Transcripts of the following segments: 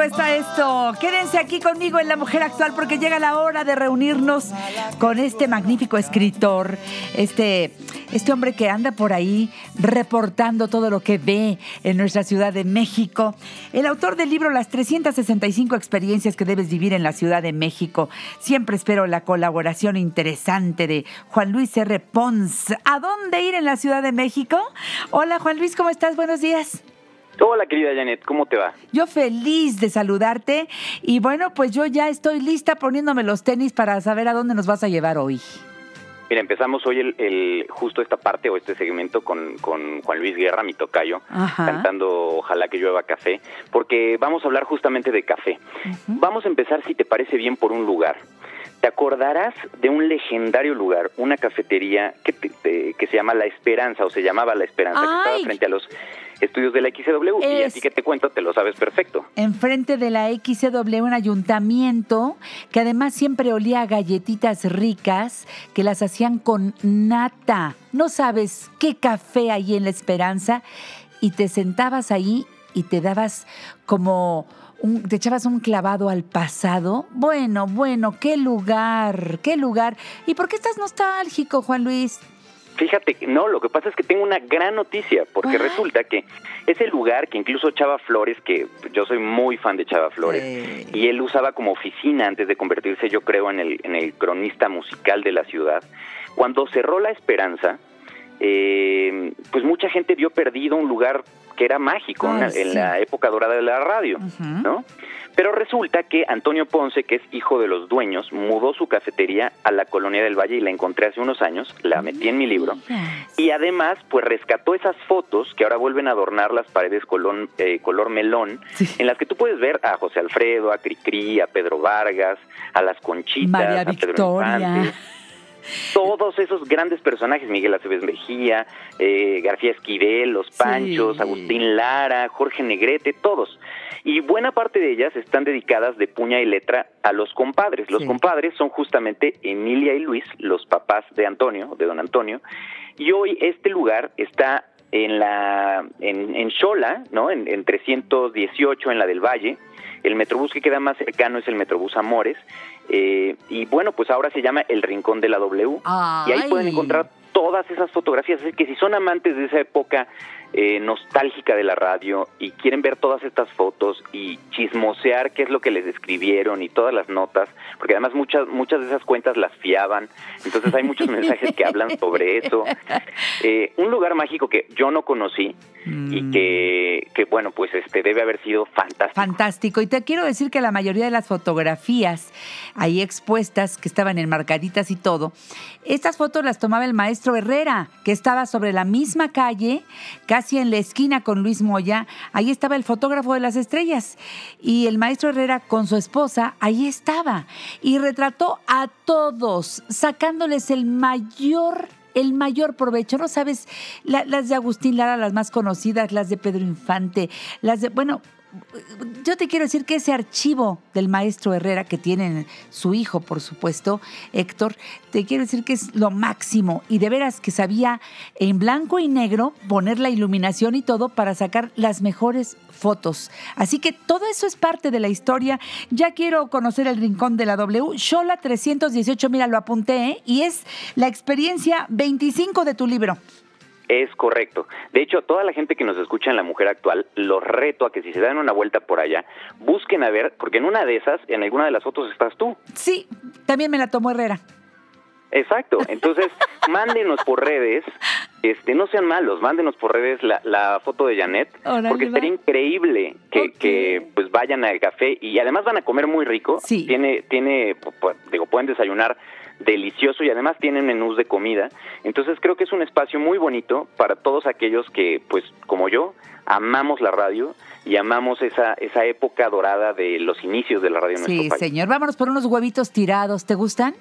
¡Ay, qué rico está esto! Quédense aquí conmigo en La Mujer Actual porque llega la hora de reunirnos con este magnífico escritor, este, este hombre que anda por ahí reportando todo lo que ve en nuestra Ciudad de México. El autor del libro Las 365 experiencias que debes vivir en la Ciudad de México. Siempre espero la colaboración interesante de Juan Luis R. Pons. ¿A dónde ir en la Ciudad de México? Hola Juan Luis, ¿cómo estás? Buenos días. Hola querida Janet, ¿cómo te va? Yo feliz de saludarte y bueno, pues yo ya estoy lista poniéndome los tenis para saber a dónde nos vas a llevar hoy. Mira, empezamos hoy el, el justo esta parte o este segmento con, con Juan Luis Guerra, mi tocayo, Ajá. cantando Ojalá que llueva café, porque vamos a hablar justamente de café. Vamos a empezar, si te parece bien, por un lugar. Te acordarás de un legendario lugar, una cafetería que, te- te- que se llama La Esperanza, o se llamaba La Esperanza, que estaba frente a los estudios de la XW. Y Es- así que te cuento, te lo sabes perfecto. Enfrente de la XCW, un ayuntamiento que además siempre olía a galletitas ricas que las hacían con nata. No sabes qué café hay en La Esperanza y te sentabas ahí y te dabas como un- te echabas un clavado al pasado. Bueno, bueno, qué lugar, qué lugar. ¿Y por qué estás nostálgico, Juan Luis? Fíjate, que no, lo que pasa es que tengo una gran noticia, porque Ay. resulta que ese lugar que incluso Chava Flores, que yo soy muy fan de Chava Flores, y él usaba como oficina antes de convertirse, yo creo, en el, en el cronista musical de la ciudad, cuando cerró La Esperanza, eh, pues mucha gente vio perdido un lugar que era mágico Ay, en sí. en la época dorada de la radio. ¿no? Pero resulta que Antonio Ponce, que es hijo de los dueños, mudó su cafetería a la Colonia del Valle y la encontré hace unos años, la metí en mi libro. Y además, pues rescató esas fotos que ahora vuelven a adornar las paredes colón- eh, color melón, Sí. en las que tú puedes ver a José Alfredo, a Cricri, a Pedro Vargas, a las Conchitas, María a Pedro Victoria. Infante. Todos esos grandes personajes, Miguel Aceves Mejía, eh, García Esquivel, Los Panchos, Sí. Agustín Lara, Jorge Negrete, todos. Y buena parte de ellas están dedicadas de puña y letra a los compadres. Los Sí. compadres son justamente Emilia y Luis, los papás de Antonio, de don Antonio. Y hoy este lugar está en la en, en Xola, ¿no? En, en 318 en la del Valle. El metrobús que queda más cercano es el Metrobús Amores. Eh, y bueno, pues ahora se llama El Rincón de la W. Y ahí pueden Ay. encontrar todas esas fotografías. Así que si son amantes de esa época eh, nostálgica de la radio y quieren ver todas estas fotos y chismosear qué es lo que les escribieron y todas las notas, porque además muchas muchas de esas cuentas las fiaban, entonces hay muchos mensajes que hablan sobre eso. Eh, un lugar mágico que yo no conocí y Mm. que, que bueno, pues este debe haber sido fantástico. Fantástico. Y te quiero decir que la mayoría de las fotografías ahí expuestas, que estaban enmarcaditas y todo, estas fotos las tomaba el maestro Herrera, que estaba sobre la misma calle, casi en la esquina con Luis Moya. Ahí estaba el fotógrafo de las estrellas. Y el maestro Herrera con su esposa, ahí estaba. Y retrató a todos, sacándoles el mayor el mayor provecho. No sabes, la- las de Agustín Lara, las más conocidas, las de Pedro Infante, las de, bueno, yo te quiero decir que ese archivo del maestro Herrera que tiene su hijo, por supuesto, Héctor, te quiero decir que es lo máximo y de veras que sabía en blanco y negro poner la iluminación y todo para sacar las mejores fotos. Así que todo eso es parte de la historia. Ya quiero conocer el rincón de la W. Shola 318, mira, lo apunté, ¿eh? y es la experiencia 25 de tu libro. Es correcto. De hecho, toda la gente que nos escucha en La Mujer Actual, los reto a que si se dan una vuelta por allá, busquen a ver, porque en una de esas, en alguna de las fotos estás tú. Sí, también me la tomó Herrera. Exacto. Entonces, mándenos por redes, este, no sean malos, mándenos por redes la, la foto de Janet, porque va. sería increíble que, que, pues vayan al café y además van a comer muy rico. Sí. Tiene, tiene, digo, pueden desayunar delicioso y además tienen menús de comida. Entonces creo que es un espacio muy bonito para todos aquellos que, pues, como yo, amamos la radio y amamos esa, esa época dorada de los inicios de la radio en Sí, nuestro país. señor. Vámonos por unos huevitos tirados. ¿Te gustan?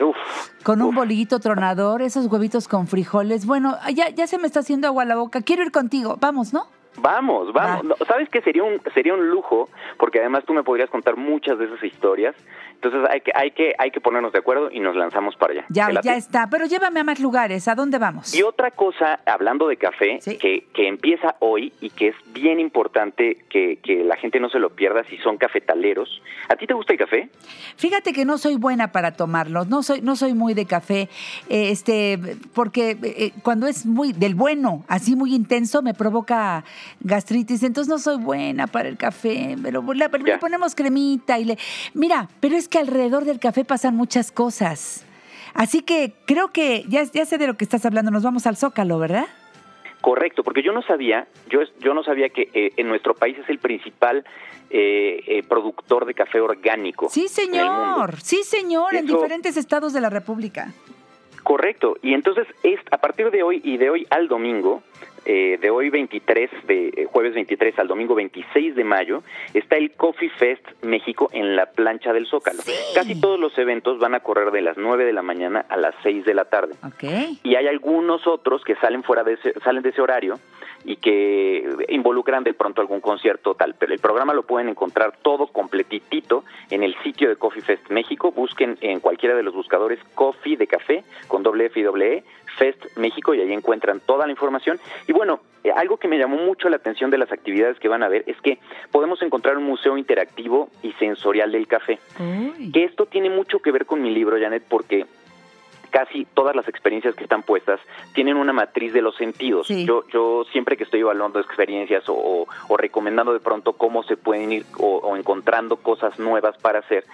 Uf, Con un uf. bolillito tronador, esos huevitos con frijoles. Bueno, ya, ya se me está haciendo agua la boca. Quiero ir contigo. Vamos, ¿no? Vamos, vamos. ¿Sabes qué? Sería un, sería un lujo, porque además tú me podrías contar muchas de esas historias Entonces hay que, hay que, hay que ponernos de acuerdo y nos lanzamos para allá. Ya, ya está. Pero llévame a más lugares. ¿A dónde vamos? Y otra cosa, hablando de café, que, que empieza hoy y que es bien importante que, que la gente no se lo pierda si son cafetaleros. ¿A ti te gusta el café? Fíjate que no soy buena para tomarlo. No soy, no soy muy de café. Eh, este, porque eh, cuando es muy del bueno, así muy intenso, me provoca gastritis. Entonces no soy buena para el café. Pero le, le ponemos cremita y le. Mira, pero es que alrededor del café pasan muchas cosas. Así que creo que ya, ya sé de lo que estás hablando. Nos vamos al Zócalo, ¿verdad? Correcto, porque yo no sabía, yo, yo no sabía que eh, en nuestro país es el principal eh, eh, productor de café orgánico. Sí, señor, sí, señor, en diferentes estados de la República. Correcto, y entonces es a partir de hoy y de hoy al domingo, eh, de hoy 23, de eh, jueves 23 al domingo 26 de mayo, está el Coffee Fest México en la plancha del Zócalo. Casi todos los eventos van a correr de las 9 de la mañana a las 6 de la tarde. Y hay algunos otros que salen fuera de ese, salen de ese horario y que involucran de pronto algún concierto tal, pero el programa lo pueden encontrar todo completitito en el sitio de Coffee Fest México, busquen en cualquiera de los buscadores Coffee de café con doble F y doble E, Fest México y ahí encuentran toda la información. Y bueno, eh, algo que me llamó mucho la atención de las actividades que van a ver es que podemos encontrar un museo interactivo y sensorial del café. Que esto tiene mucho que ver con mi libro, Janet, porque casi todas las experiencias que están puestas tienen una matriz de los sentidos. Yo, yo siempre que estoy evaluando experiencias o, recomendando de pronto cómo se pueden ir o, encontrando cosas nuevas para hacer,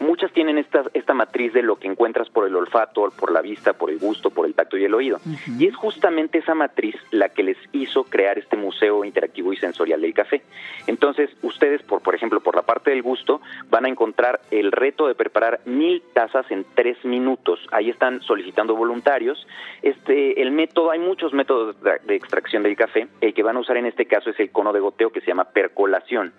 muchas tienen esta, esta matriz de lo que encuentras por el olfato, por la vista, por el gusto, por el tacto y el oído. Y es justamente esa matriz la que les hizo crear este museo interactivo y sensorial del café. Entonces, ustedes, por, por ejemplo, por la parte del gusto, van a encontrar el reto de preparar mil tazas en tres minutos. Ahí están solicitando voluntarios. Este, el método, hay muchos métodos de extracción del café. El que van a usar en este caso es el cono de goteo que se llama percolación.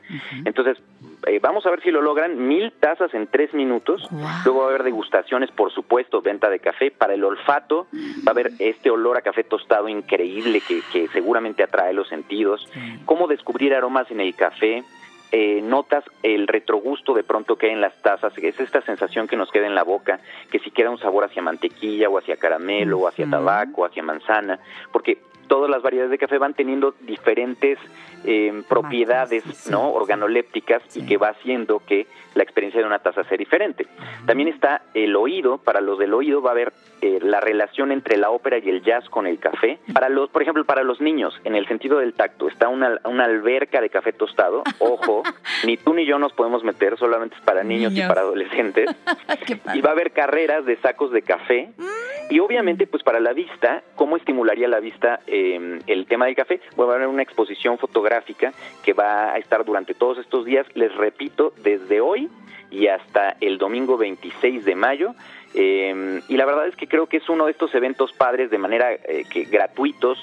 Entonces, eh, vamos a ver si lo logran. Mil tazas en tres minutos. Luego va a haber degustaciones, por supuesto, venta de café. Para el olfato va a haber este olor a café tostado increíble que, que seguramente atrae los sentidos. Cómo descubrir aromas en el café. Eh, notas el retrogusto de pronto que hay en las tazas, es esta sensación que nos queda en la boca, que si queda un sabor hacia mantequilla o hacia caramelo o hacia tabaco o hacia manzana, porque todas las variedades de café van teniendo diferentes eh, propiedades no organolépticas y que va haciendo que la experiencia de una taza sea diferente. También está el oído, para los del oído va a haber eh, la relación entre la ópera y el jazz con el café. Para los, por ejemplo, para los niños, en el sentido del tacto, está una, una alberca de café tostado. Ojo, ni tú ni yo nos podemos meter, solamente es para niños, y para adolescentes. y va a haber carreras de sacos de café. Mm. Y obviamente, pues para la vista, ¿cómo estimularía la vista eh, el tema del café? Va a haber una exposición fotográfica que va a estar durante todos estos días, les repito, desde hoy y hasta el domingo 26 de mayo. Eh, y la verdad es que creo que es uno de estos eventos padres de manera eh, que gratuitos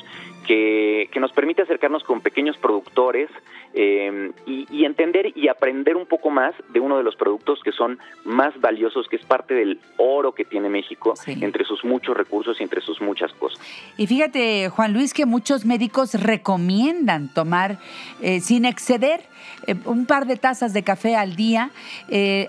que, que, nos permite acercarnos con pequeños productores eh, y, entender y aprender un poco más de uno de los productos que son más valiosos, que es parte del oro que tiene México, entre sus muchos recursos y entre sus muchas cosas. Y fíjate, Juan Luis, que muchos médicos recomiendan tomar eh, sin exceder eh, un par de tazas de café al día.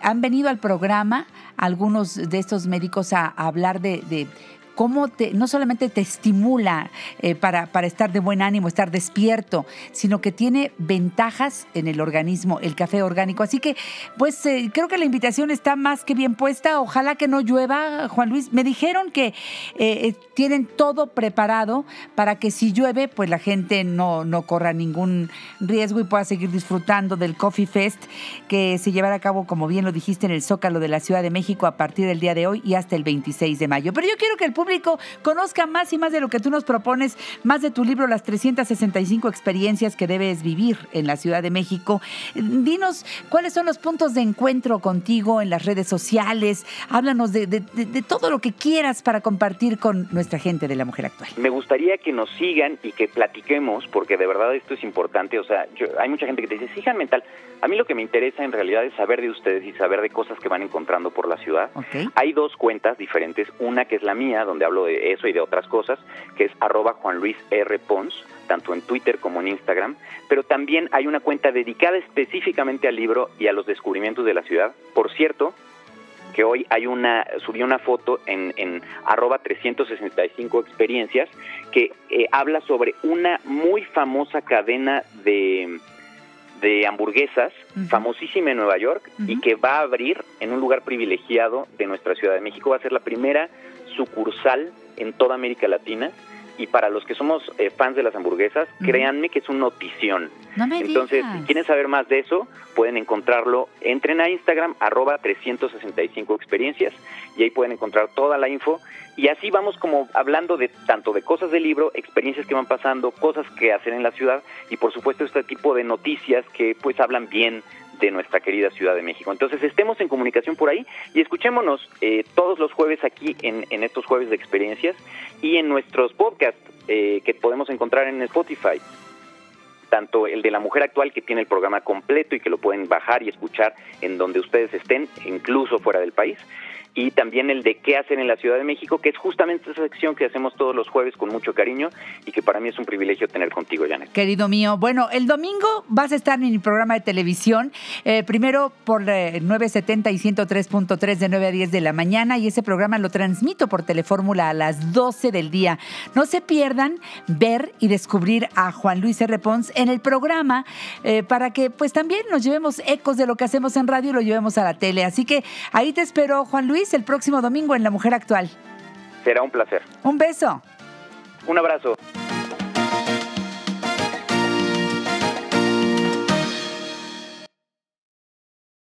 han venido al programa algunos de estos médicos a, hablar de cómo te, no solamente te estimula eh, para, para, estar de buen ánimo, estar despierto, sino que tiene ventajas en el organismo, el café orgánico. Así que, pues eh, creo que la invitación está más que bien puesta. Ojalá que no llueva, Juan Luis. Me dijeron que eh, tienen todo preparado para que si llueve, pues la gente no, no corra ningún riesgo y pueda seguir disfrutando del Coffee Fest que se llevará a cabo, como bien lo dijiste, en el Zócalo de la Ciudad de México a partir del día de hoy y hasta el 26 de mayo. Pero yo quiero que el público conozca más y más de lo que tú nos propones, más de tu libro, las 365 experiencias que debes vivir en la Ciudad de México. Dinos cuáles son los puntos de encuentro contigo en las redes sociales. Háblanos de, todo lo que quieras para compartir con nuestra gente de la mujer actual. Me gustaría que nos sigan y que platiquemos, porque de verdad esto es importante. O sea, hay mucha gente que te dice, sigan mental. A mí lo que me interesa en realidad es saber de ustedes y saber de cosas que van encontrando por la ciudad. Hay dos cuentas diferentes, una que es la mía, donde hablo de eso y de otras cosas, que es arroba Juan Luis R. Pons, tanto en Twitter como en Instagram, pero también hay una cuenta dedicada específicamente al libro y a los descubrimientos de la ciudad. Por cierto, que hoy hay una, subí una foto en, en arroba 365 experiencias que eh, habla sobre una muy famosa cadena de, de hamburguesas, famosísima en Nueva York, y que va a abrir en un lugar privilegiado de nuestra Ciudad de México. Va a ser la primera sucursal en toda América Latina y para los que somos eh, fans de las hamburguesas, créanme que es un notición. Entonces, si quieren saber más de eso, pueden encontrarlo, entren a Instagram, arroba 365 experiencias, y ahí pueden encontrar toda la info. Y así vamos como hablando de tanto de cosas del libro, experiencias que van pasando, cosas que hacer en la ciudad, y por supuesto este tipo de noticias que pues hablan bien de nuestra querida Ciudad de México. Entonces estemos en comunicación por ahí y escuchémonos eh, todos los jueves aquí en, en, estos jueves de experiencias y en nuestros podcasts eh, que podemos encontrar en Spotify. Tanto el de la mujer actual que tiene el programa completo y que lo pueden bajar y escuchar en donde ustedes estén, incluso fuera del país, y también el de qué hacen en la Ciudad de México, que es justamente esa sección que hacemos todos los jueves con mucho cariño y que para mí es un privilegio tener contigo, Janet. Querido mío, bueno, el domingo vas a estar en mi programa de televisión, eh, primero por eh, 970 y 103.3 de 9 a 10 de la mañana y ese programa lo transmito por Telefórmula a las 12 del día. No se pierdan ver y descubrir a Juan Luis R. Pons en el programa eh, para que pues también nos llevemos ecos de lo que hacemos en radio y lo llevemos a la tele. Así que ahí te espero, Juan Luis el próximo domingo en La Mujer Actual. Será un placer. Un beso. Un abrazo.